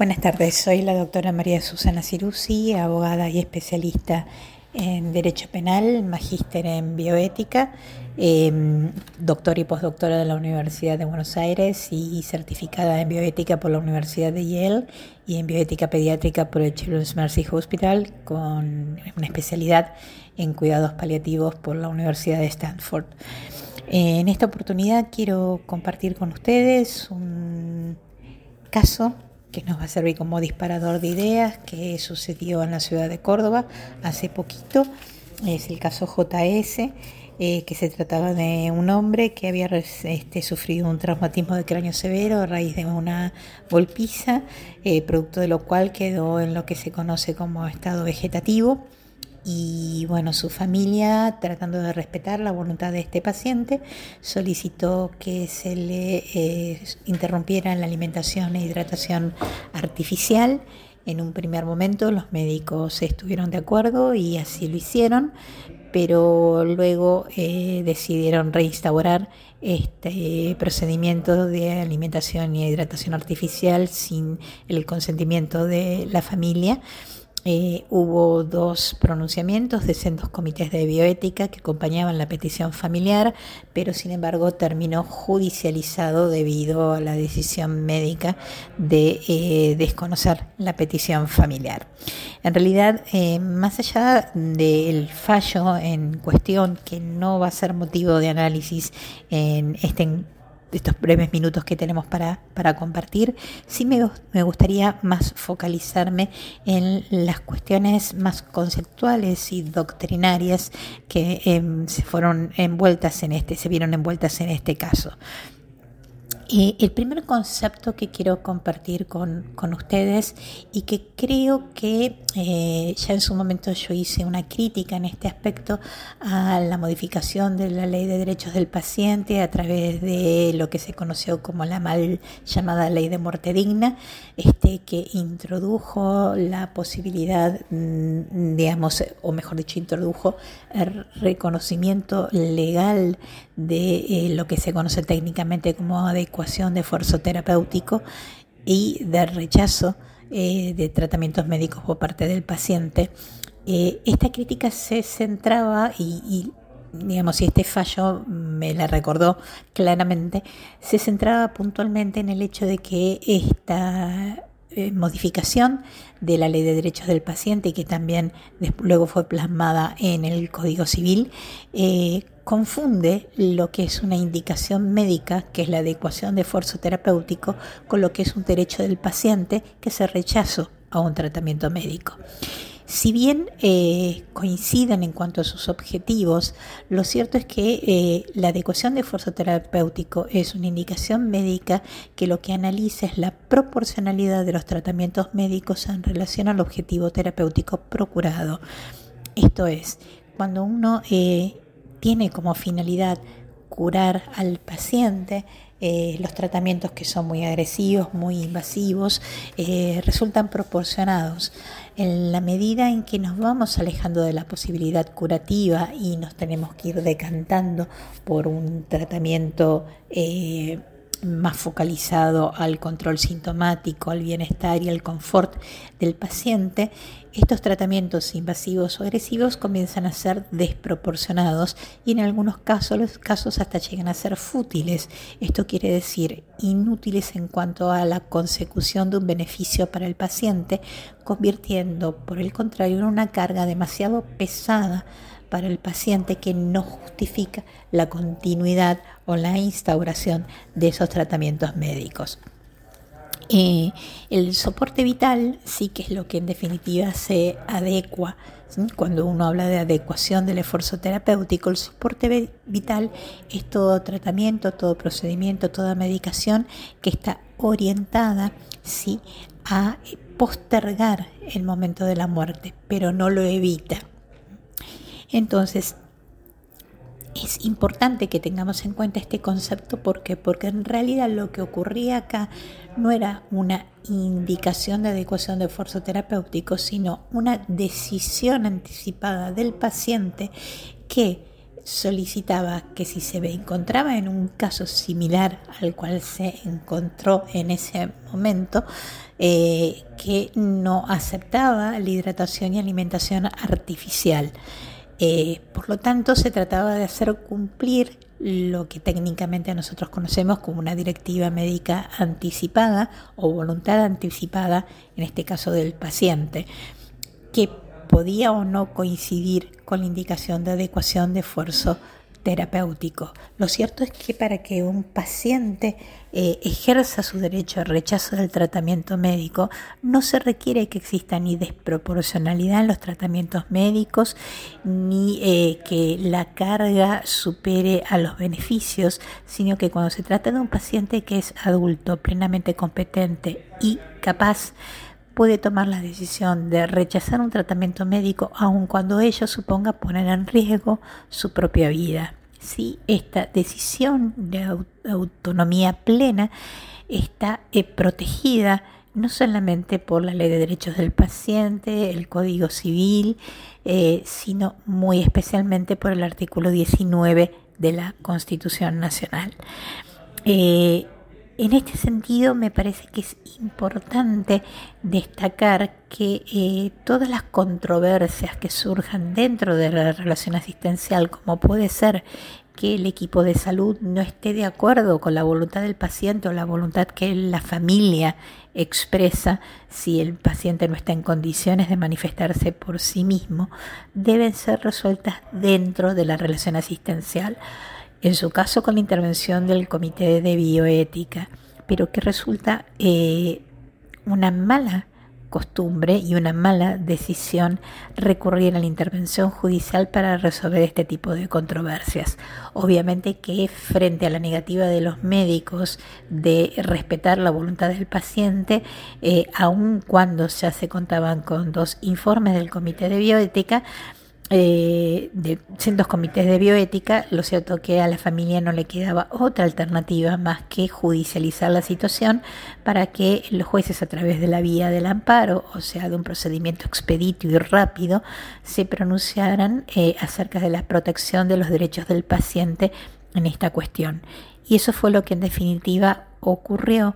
Buenas tardes, soy la doctora María Susana Cirusi, abogada y especialista en Derecho Penal, magíster en Bioética, em, doctor y postdoctora de la Universidad de Buenos Aires y certificada en Bioética por la Universidad de Yale y en Bioética Pediátrica por el Children's Mercy Hospital, con una especialidad en cuidados paliativos por la Universidad de Stanford. En esta oportunidad quiero compartir con ustedes un caso que nos va a servir como disparador de ideas, que sucedió en la ciudad de Córdoba hace poquito. Es el caso JS, eh, que se trataba de un hombre que había este, sufrido un traumatismo de cráneo severo a raíz de una golpiza, eh, producto de lo cual quedó en lo que se conoce como estado vegetativo y bueno, su familia, tratando de respetar la voluntad de este paciente, solicitó que se le eh, interrumpiera la alimentación e hidratación artificial. En un primer momento los médicos estuvieron de acuerdo y así lo hicieron, pero luego eh, decidieron reinstaurar este procedimiento de alimentación y hidratación artificial sin el consentimiento de la familia eh, hubo dos pronunciamientos de sendos comités de bioética que acompañaban la petición familiar, pero sin embargo terminó judicializado debido a la decisión médica de eh, desconocer la petición familiar. En realidad, eh, más allá del fallo en cuestión, que no va a ser motivo de análisis en este estos breves minutos que tenemos para, para compartir, sí me, me, gustaría más focalizarme en las cuestiones más conceptuales y doctrinarias que em, se fueron envueltas en este, se vieron envueltas en este caso el primer concepto que quiero compartir con, ustedes y que creo que eh, ya en su momento yo hice una crítica en este aspecto a la modificación de la ley de derechos del paciente a través de lo que se conoció como la mal llamada ley de muerte digna, este, que introdujo la posibilidad, mm, digamos, o mejor dicho, introdujo el reconocimiento legal de eh, lo que se conoce técnicamente como adecuación de esfuerzo terapéutico y de rechazo eh, de tratamientos médicos por parte del paciente. Eh, esta crítica se centraba y, y digamos, si este fallo me la recordó claramente, se centraba puntualmente en el hecho de que esta eh, modificación de la ley de derechos del paciente y que también luego fue plasmada en el Código Civil, eh, confunde lo que es una indicación médica, que es la adecuación de esfuerzo terapéutico, con lo que es un derecho del paciente, que es el rechazo a un tratamiento médico. Si bien eh, coinciden en cuanto a sus objetivos, lo cierto es que eh, la adecuación de esfuerzo terapéutico es una indicación médica que lo que analiza es la proporcionalidad de los tratamientos médicos en relación al objetivo terapéutico procurado. Esto es, cuando uno eh, tiene como finalidad curar al paciente, los tratamientos que son muy agresivos, muy invasivos, resultan proporcionados. En la medida en que nos vamos alejando de la posibilidad curativa y nos tenemos que ir decantando por un tratamiento eh, más focalizado al control sintomático, al bienestar y al confort del paciente, estos tratamientos invasivos o agresivos comienzan a ser desproporcionados y en algunos casos, hasta llegan a ser fútiles. Esto quiere decir inútiles en cuanto a la consecución de un beneficio para el paciente, convirtiendo por el contrario en una carga demasiado pesada para el paciente que no justifica la continuidad o la instauración de esos tratamientos médicos. Eh, el soporte vital sí que es lo que en definitiva se adecua. Cuando uno habla de adecuación del esfuerzo terapéutico, el soporte vital es todo tratamiento, todo procedimiento, toda medicación que está orientada ¿sí? a postergar el momento de la muerte, pero no lo evita. Entonces, es importante que tengamos en cuenta este concepto porque porque en realidad lo que ocurría acá no era una indicación de adecuación de esfuerzo terapéutico, sino una decisión anticipada del paciente que solicitaba que si se encontraba en un caso similar al cual se encontró en ese momento, eh, que no aceptaba la hidratación y alimentación artificial. Eh, por lo tanto, se trataba de hacer cumplir lo que técnicamente nosotros conocemos como una directiva médica anticipada o voluntad anticipada, en este caso del paciente, que podía o no coincidir con la indicación de adecuación de esfuerzo terapéutico. Lo cierto es que para que un paciente eh, ejerza su derecho al rechazo del tratamiento médico, no se requiere que exista ni desproporcionalidad en los tratamientos médicos, ni eh, que la carga supere a los beneficios, sino que cuando se trata de un paciente que es adulto, plenamente competente y capaz, puede tomar la decisión de rechazar un tratamiento médico aun cuando ello suponga poner en riesgo su propia vida. Si esta decisión de autonomía plena está eh, protegida no solamente por la ley de derechos del paciente, el Código Civil, eh, sino muy especialmente por el artículo 19 de la Constitución Nacional. Eh, en este sentido, me parece que es importante destacar que eh, todas las controversias que surjan dentro de la relación asistencial, como puede ser que el equipo de salud no esté de acuerdo con la voluntad del paciente o la voluntad que la familia expresa si el paciente no está en condiciones de manifestarse por sí mismo, deben ser resueltas dentro de la relación asistencial en su caso con la intervención del Comité de Bioética, pero que resulta eh, una mala costumbre y una mala decisión recurrir a la intervención judicial para resolver este tipo de controversias. Obviamente que frente a la negativa de los médicos de respetar la voluntad del paciente, eh, aun cuando ya se contaban con dos informes del Comité de Bioética, eh, de cientos comités de bioética, lo cierto que a la familia no le quedaba otra alternativa más que judicializar la situación para que los jueces a través de la vía del amparo, o sea, de un procedimiento expedito y rápido, se pronunciaran eh, acerca de la protección de los derechos del paciente en esta cuestión. Y eso fue lo que en definitiva ocurrió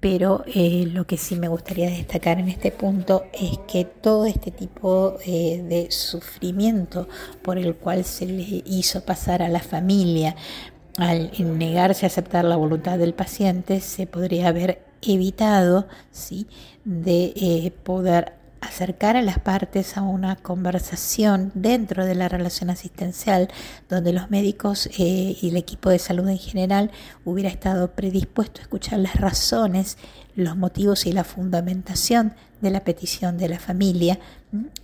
pero eh, lo que sí me gustaría destacar en este punto es que todo este tipo eh, de sufrimiento por el cual se le hizo pasar a la familia al negarse a aceptar la voluntad del paciente se podría haber evitado ¿sí? de eh, poder acercar a las partes a una conversación dentro de la relación asistencial donde los médicos eh, y el equipo de salud en general hubiera estado predispuesto a escuchar las razones, los motivos y la fundamentación de la petición de la familia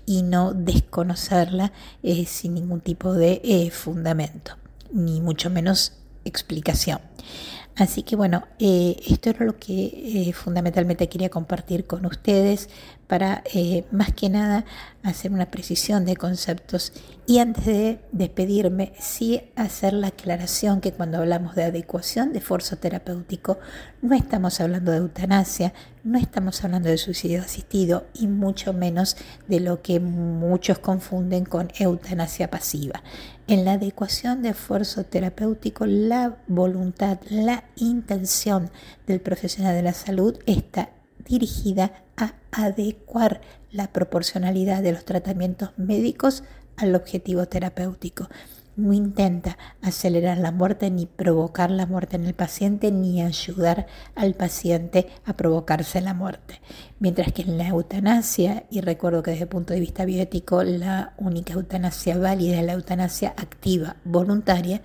y no desconocerla eh, sin ningún tipo de eh, fundamento, ni mucho menos explicación. Así que bueno, esto era lo que fundamentalmente quería compartir con ustedes para eh, más que nada hacer una precisión de conceptos y antes de despedirme sí hacer la aclaración que cuando hablamos de adecuación de esfuerzo terapéutico no estamos hablando de eutanasia, no estamos hablando de suicidio asistido y mucho menos de lo que muchos confunden con eutanasia pasiva. En la adecuación de esfuerzo terapéutico la voluntad, la intención del profesional de la salud está dirigida a adecuar la proporcionalidad de los tratamientos médicos al objetivo terapéutico. No intenta acelerar la muerte ni provocar la muerte en el paciente ni ayudar al paciente a provocarse la muerte. Mientras que en la eutanasia, y recuerdo que desde el punto de vista bioético la única eutanasia válida es la eutanasia activa voluntaria,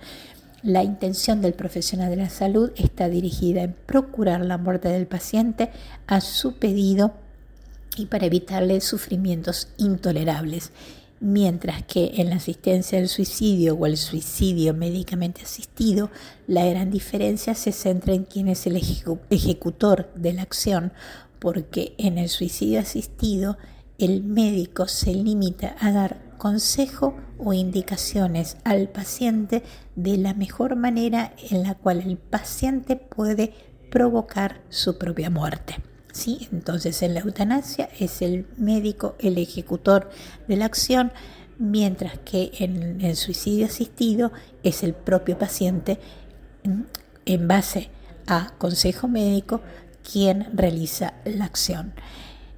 la intención del profesional de la salud está dirigida en procurar la muerte del paciente a su pedido y para evitarle sufrimientos intolerables, mientras que en la asistencia al suicidio o el suicidio médicamente asistido, la gran diferencia se centra en quién es el ejecutor de la acción, porque en el suicidio asistido el médico se limita a dar consejo o indicaciones al paciente de la mejor manera en la cual el paciente puede provocar su propia muerte. Entonces en la eutanasia es el médico el ejecutor de la acción, mientras que en el suicidio asistido es el propio paciente en base a consejo médico quien realiza la acción.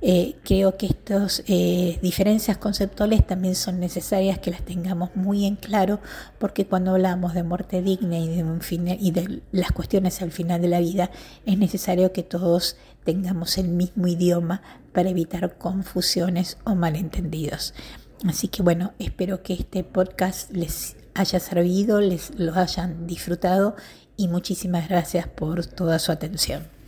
Eh, creo que estas eh, diferencias conceptuales también son necesarias que las tengamos muy en claro porque cuando hablamos de muerte digna y de, un y de las cuestiones al final de la vida es necesario que todos tengamos el mismo idioma para evitar confusiones o malentendidos. Así que bueno, espero que este podcast les haya servido, les lo hayan disfrutado y muchísimas gracias por toda su atención.